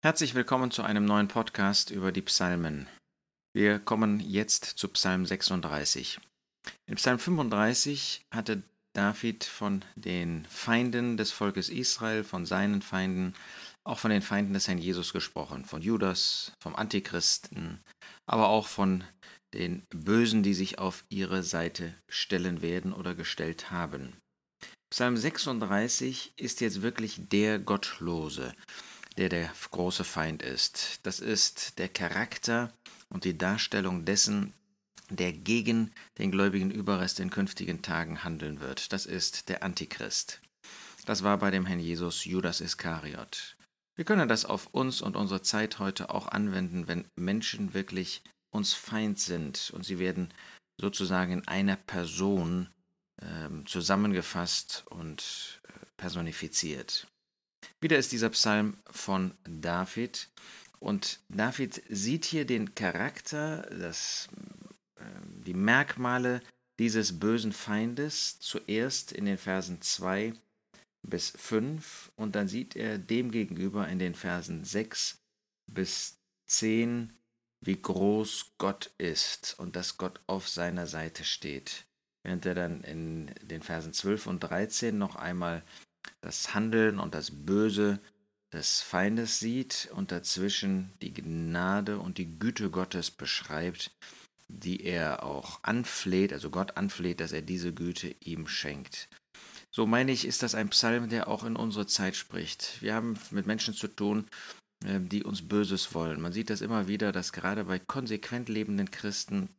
Herzlich willkommen zu einem neuen Podcast über die Psalmen. Wir kommen jetzt zu Psalm 36. In Psalm 35 hatte David von den Feinden des Volkes Israel, von seinen Feinden, auch von den Feinden des Herrn Jesus gesprochen, von Judas, vom Antichristen, aber auch von den Bösen, die sich auf ihre Seite stellen werden oder gestellt haben. Psalm 36 ist jetzt wirklich der Gottlose, der der große Feind ist. Das ist der Charakter und die Darstellung dessen, der gegen den gläubigen Überrest in künftigen Tagen handeln wird. Das ist der Antichrist. Das war bei dem Herrn Jesus Judas Iskariot. Wir können das auf uns und unsere Zeit heute auch anwenden, wenn Menschen wirklich uns Feind sind und sie werden sozusagen in einer Person äh, zusammengefasst und äh, personifiziert. Wieder ist dieser Psalm von David und David sieht hier den Charakter, das, äh, die Merkmale dieses bösen Feindes zuerst in den Versen 2 bis 5 und dann sieht er demgegenüber in den Versen 6 bis 10, wie groß Gott ist und dass Gott auf seiner Seite steht. Während er dann in den Versen 12 und 13 noch einmal das Handeln und das Böse des Feindes sieht und dazwischen die Gnade und die Güte Gottes beschreibt, die er auch anfleht, also Gott anfleht, dass er diese Güte ihm schenkt. So meine ich, ist das ein Psalm, der auch in unsere Zeit spricht. Wir haben mit Menschen zu tun, äh, die uns Böses wollen. Man sieht das immer wieder, dass gerade bei konsequent lebenden Christen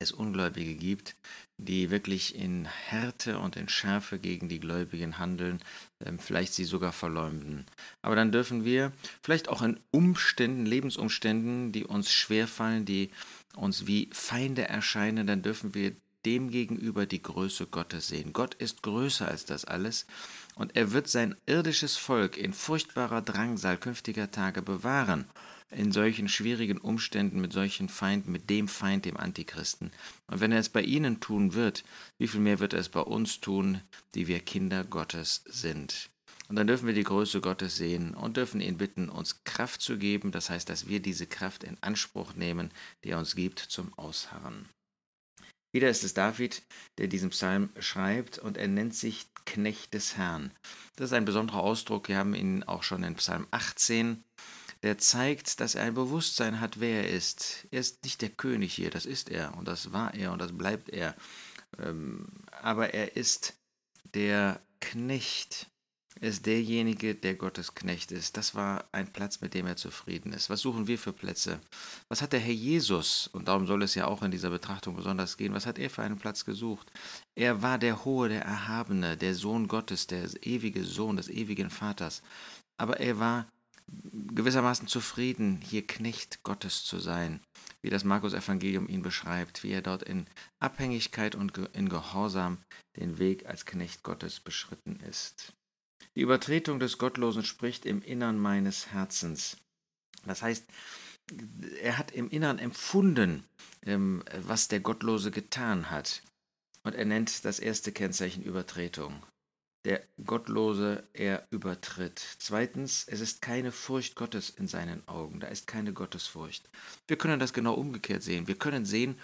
es Ungläubige gibt, die wirklich in Härte und in Schärfe gegen die Gläubigen handeln, ähm, vielleicht sie sogar verleumden. Aber dann dürfen wir vielleicht auch in Umständen, Lebensumständen, die uns schwerfallen, die uns wie Feinde erscheinen, dann dürfen wir dem gegenüber die Größe Gottes sehen. Gott ist größer als das alles und er wird sein irdisches Volk in furchtbarer Drangsal künftiger Tage bewahren in solchen schwierigen Umständen mit solchen Feinden, mit dem Feind, dem Antichristen. Und wenn er es bei ihnen tun wird, wie viel mehr wird er es bei uns tun, die wir Kinder Gottes sind? Und dann dürfen wir die Größe Gottes sehen und dürfen ihn bitten, uns Kraft zu geben, das heißt, dass wir diese Kraft in Anspruch nehmen, die er uns gibt zum Ausharren. Wieder ist es David, der diesen Psalm schreibt und er nennt sich Knecht des Herrn. Das ist ein besonderer Ausdruck, wir haben ihn auch schon in Psalm 18 der zeigt, dass er ein Bewusstsein hat, wer er ist. Er ist nicht der König hier, das ist er und das war er und das bleibt er. Ähm, aber er ist der Knecht. Er ist derjenige, der Gottes Knecht ist. Das war ein Platz, mit dem er zufrieden ist. Was suchen wir für Plätze? Was hat der Herr Jesus, und darum soll es ja auch in dieser Betrachtung besonders gehen, was hat er für einen Platz gesucht? Er war der Hohe, der Erhabene, der Sohn Gottes, der ewige Sohn des ewigen Vaters. Aber er war gewissermaßen zufrieden, hier Knecht Gottes zu sein, wie das Markus-Evangelium ihn beschreibt, wie er dort in Abhängigkeit und in Gehorsam den Weg als Knecht Gottes beschritten ist. Die Übertretung des Gottlosen spricht im Innern meines Herzens. Das heißt, er hat im Innern empfunden, ähm, was der Gottlose getan hat. Und er nennt das erste Kennzeichen Übertretung der Gottlose er übertritt. Zweitens, es ist keine Furcht Gottes in seinen Augen, da ist keine Gottesfurcht. Wir können das genau umgekehrt sehen. Wir können sehen,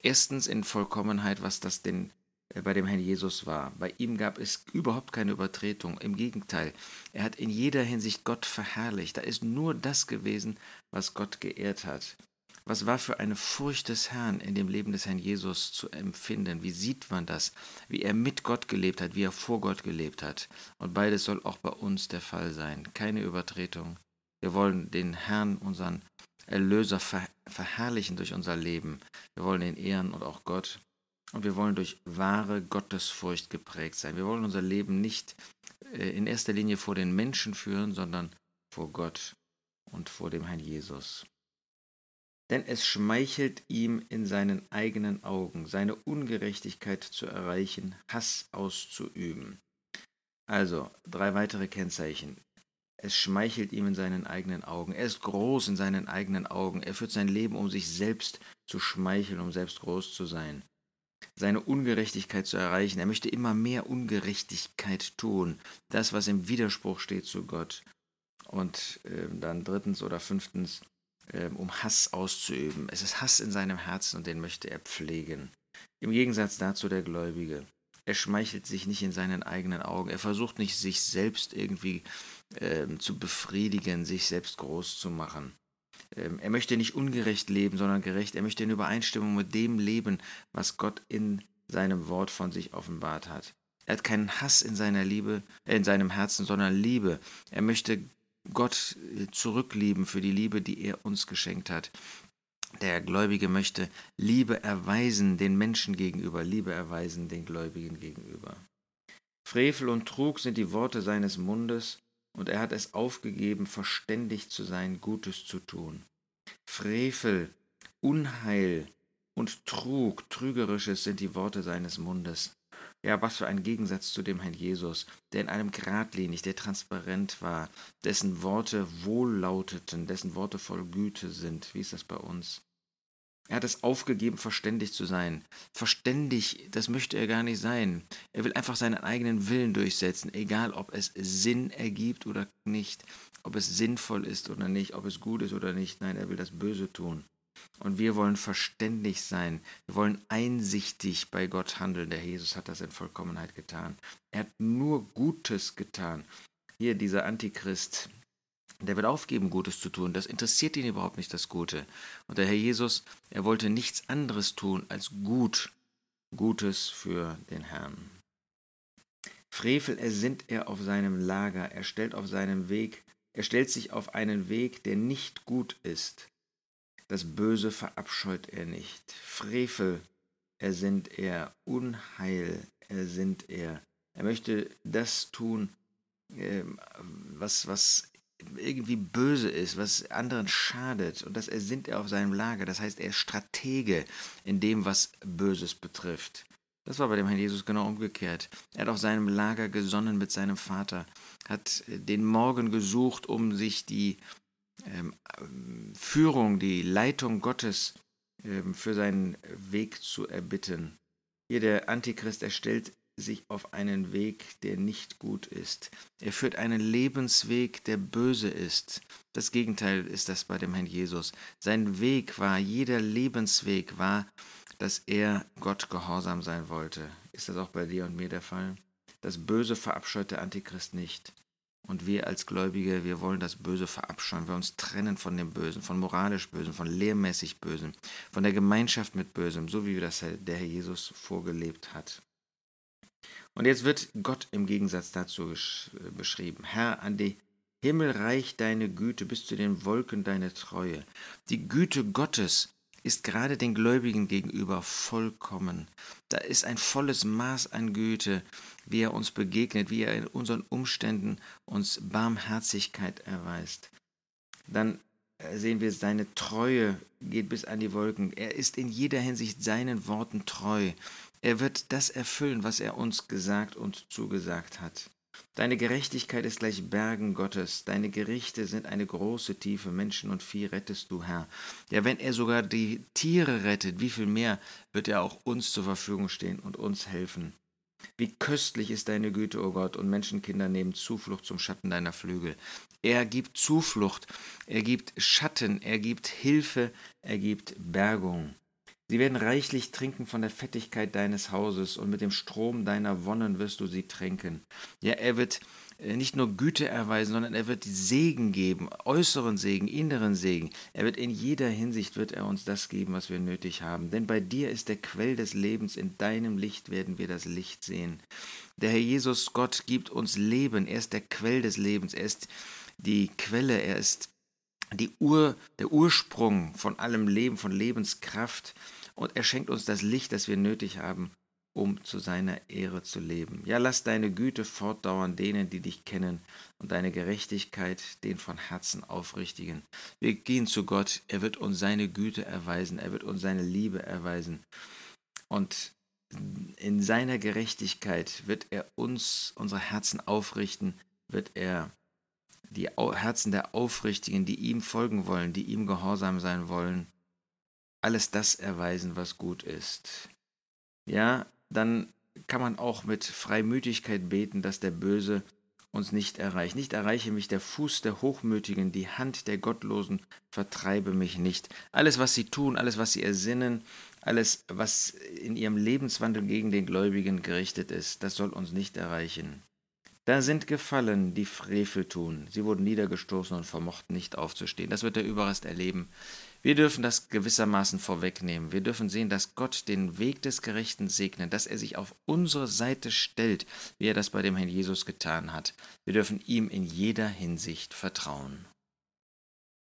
erstens in Vollkommenheit, was das denn äh, bei dem Herrn Jesus war. Bei ihm gab es überhaupt keine Übertretung. Im Gegenteil, er hat in jeder Hinsicht Gott verherrlicht. Da ist nur das gewesen, was Gott geehrt hat. Was war für eine Furcht des Herrn in dem Leben des Herrn Jesus zu empfinden? Wie sieht man das? Wie er mit Gott gelebt hat, wie er vor Gott gelebt hat. Und beides soll auch bei uns der Fall sein. Keine Übertretung. Wir wollen den Herrn, unseren Erlöser, ver verherrlichen durch unser Leben. Wir wollen ihn ehren und auch Gott. Und wir wollen durch wahre Gottesfurcht geprägt sein. Wir wollen unser Leben nicht äh, in erster Linie vor den Menschen führen, sondern vor Gott und vor dem Herrn Jesus denn es schmeichelt ihm in seinen eigenen Augen, seine Ungerechtigkeit zu erreichen, Hass auszuüben. Also, drei weitere Kennzeichen. Es schmeichelt ihm in seinen eigenen Augen. Er ist groß in seinen eigenen Augen. Er führt sein Leben, um sich selbst zu schmeicheln, um selbst groß zu sein. Seine Ungerechtigkeit zu erreichen. Er möchte immer mehr Ungerechtigkeit tun. Das, was im Widerspruch steht zu Gott. Und äh, dann drittens oder fünftens, um Hass auszuüben. Es ist Hass in seinem Herzen und den möchte er pflegen. Im Gegensatz dazu der Gläubige. Er schmeichelt sich nicht in seinen eigenen Augen. Er versucht nicht, sich selbst irgendwie äh, zu befriedigen, sich selbst groß zu machen. Ähm, er möchte nicht ungerecht leben, sondern gerecht. Er möchte in Übereinstimmung mit dem leben, was Gott in seinem Wort von sich offenbart hat. Er hat keinen Hass in seiner Liebe, äh, in seinem Herzen, sondern Liebe. Er möchte Gott äh, zurücklieben für die Liebe, die er uns geschenkt hat. Der Gläubige möchte Liebe erweisen den Menschen gegenüber, Liebe erweisen den Gläubigen gegenüber. Frevel und Trug sind die Worte seines Mundes, und er hat es aufgegeben, verständig zu sein, Gutes zu tun. Frevel, Unheil und Trug, Trügerisches sind die Worte seines Mundes. Ja, was für ein Gegensatz zu dem Herrn Jesus, der in einem geradlinig, der transparent war, dessen Worte wohllauteten, dessen Worte voll Güte sind. Wie ist das bei uns? Er hat es aufgegeben, verständig zu sein. Verständig, das möchte er gar nicht sein. Er will einfach seinen eigenen Willen durchsetzen, egal ob es Sinn ergibt oder nicht, ob es sinnvoll ist oder nicht, ob es gut ist oder nicht. Nein, er will das Böse tun. Und wir wollen verständig sein. Wir wollen einsichtig bei Gott handeln. Der Jesus hat das in Vollkommenheit getan. Er hat nur Gutes getan. Hier dieser Antichrist, der wird aufgeben, Gutes zu tun. Das interessiert ihn überhaupt nicht, das Gute. Und der Herr Jesus, er wollte nichts anderes tun als gut, Gutes für den Herrn. Frevel ersinnt er auf seinem Lager, er stellt auf seinem Weg, er stellt sich auf einen Weg, der nicht gut ist. Das Böse verabscheut er nicht. Frevel ersinnt er, Unheil ersinnt er. Er möchte das tun, ähm, was, was irgendwie böse ist, was anderen schadet. Und das ersinnt er auf seinem Lager. Das heißt, er ist Stratege in dem, was Böses betrifft. Das war bei dem Herrn Jesus genau umgekehrt. Er hat auf seinem Lager gesonnen mit seinem Vater, hat den Morgen gesucht, um sich die Führung, die Leitung Gottes ähm, für seinen Weg zu erbitten. Hier der Antichrist, er stellt sich auf einen Weg, der nicht gut ist. Er führt einen Lebensweg, der böse ist. Das Gegenteil ist das bei dem Herrn Jesus. Sein Weg war, jeder Lebensweg war, dass er Gott gehorsam sein wollte. Ist das auch bei dir und mir der Fall? Das Böse verabscheut der Antichrist nicht. Und wir als Gläubige, wir wollen das Böse verabscheuen, wir uns trennen von dem Bösen, von moralisch Bösen, von lehrmäßig Bösen, von der Gemeinschaft mit Bösem, so wie das der Herr Jesus vorgelebt hat. Und jetzt wird Gott im Gegensatz dazu äh, beschrieben. Herr, an die Himmel reicht deine Güte, bis zu den Wolken deine Treue. Die Güte Gottes ist gerade den Gläubigen gegenüber vollkommen. Da ist ein volles Maß an Güte, wie er uns begegnet, wie er in unseren Umständen uns Barmherzigkeit erweist. Dann äh, sehen wir, seine Treue geht bis an die Wolken. Er ist in jeder Hinsicht seinen Worten treu. Er wird das erfüllen, was er uns gesagt und zugesagt hat. Deine Gerechtigkeit ist gleich Bergen Gottes, deine Gerichte sind eine große Tiefe, Menschen und Vieh rettest du, Herr. Ja, wenn er sogar die Tiere rettet, wie viel mehr wird er auch uns zur Verfügung stehen und uns helfen. Wie köstlich ist deine Güte, o oh Gott, und Menschenkinder nehmen Zuflucht zum Schatten deiner Flügel. Er gibt Zuflucht, er gibt Schatten, er gibt Hilfe, er gibt Bergung. Sie werden reichlich trinken von der Fettigkeit deines Hauses, und mit dem Strom deiner Wonnen wirst du sie tränken. Ja, er wird äh, nicht nur Güte erweisen, sondern er wird Segen geben, äußeren Segen, inneren Segen. Er wird in jeder Hinsicht wird er uns das geben, was wir nötig haben. Denn bei dir ist der Quell des Lebens, in deinem Licht werden wir das Licht sehen. Der Herr Jesus Gott gibt uns Leben, er ist der Quell des Lebens, er ist die Quelle, er ist die Ur, der Ursprung von allem Leben, von Lebenskraft und er schenkt uns das Licht, das wir nötig haben, um zu seiner Ehre zu leben. Ja, lass deine Güte fortdauern denen, die dich kennen, und deine Gerechtigkeit den von Herzen aufrichtigen. Wir gehen zu Gott, er wird uns seine Güte erweisen, er wird uns seine Liebe erweisen. Und in seiner Gerechtigkeit wird er uns, unsere Herzen aufrichten, wird er die Herzen der Aufrichtigen, die ihm folgen wollen, die ihm gehorsam sein wollen, alles das erweisen, was gut ist. Ja, dann kann man auch mit Freimütigkeit beten, dass der Böse uns nicht erreicht. Nicht erreiche mich der Fuß der Hochmütigen, die Hand der Gottlosen vertreibe mich nicht. Alles, was sie tun, alles, was sie ersinnen, alles, was in ihrem Lebenswandel gegen den Gläubigen gerichtet ist, das soll uns nicht erreichen. Da sind gefallen, die Frevel tun. Sie wurden niedergestoßen und vermochten nicht aufzustehen. Das wird der Überrest erleben. Wir dürfen das gewissermaßen vorwegnehmen. Wir dürfen sehen, dass Gott den Weg des Gerechten segnet, dass er sich auf unsere Seite stellt, wie er das bei dem Herrn Jesus getan hat. Wir dürfen ihm in jeder Hinsicht vertrauen.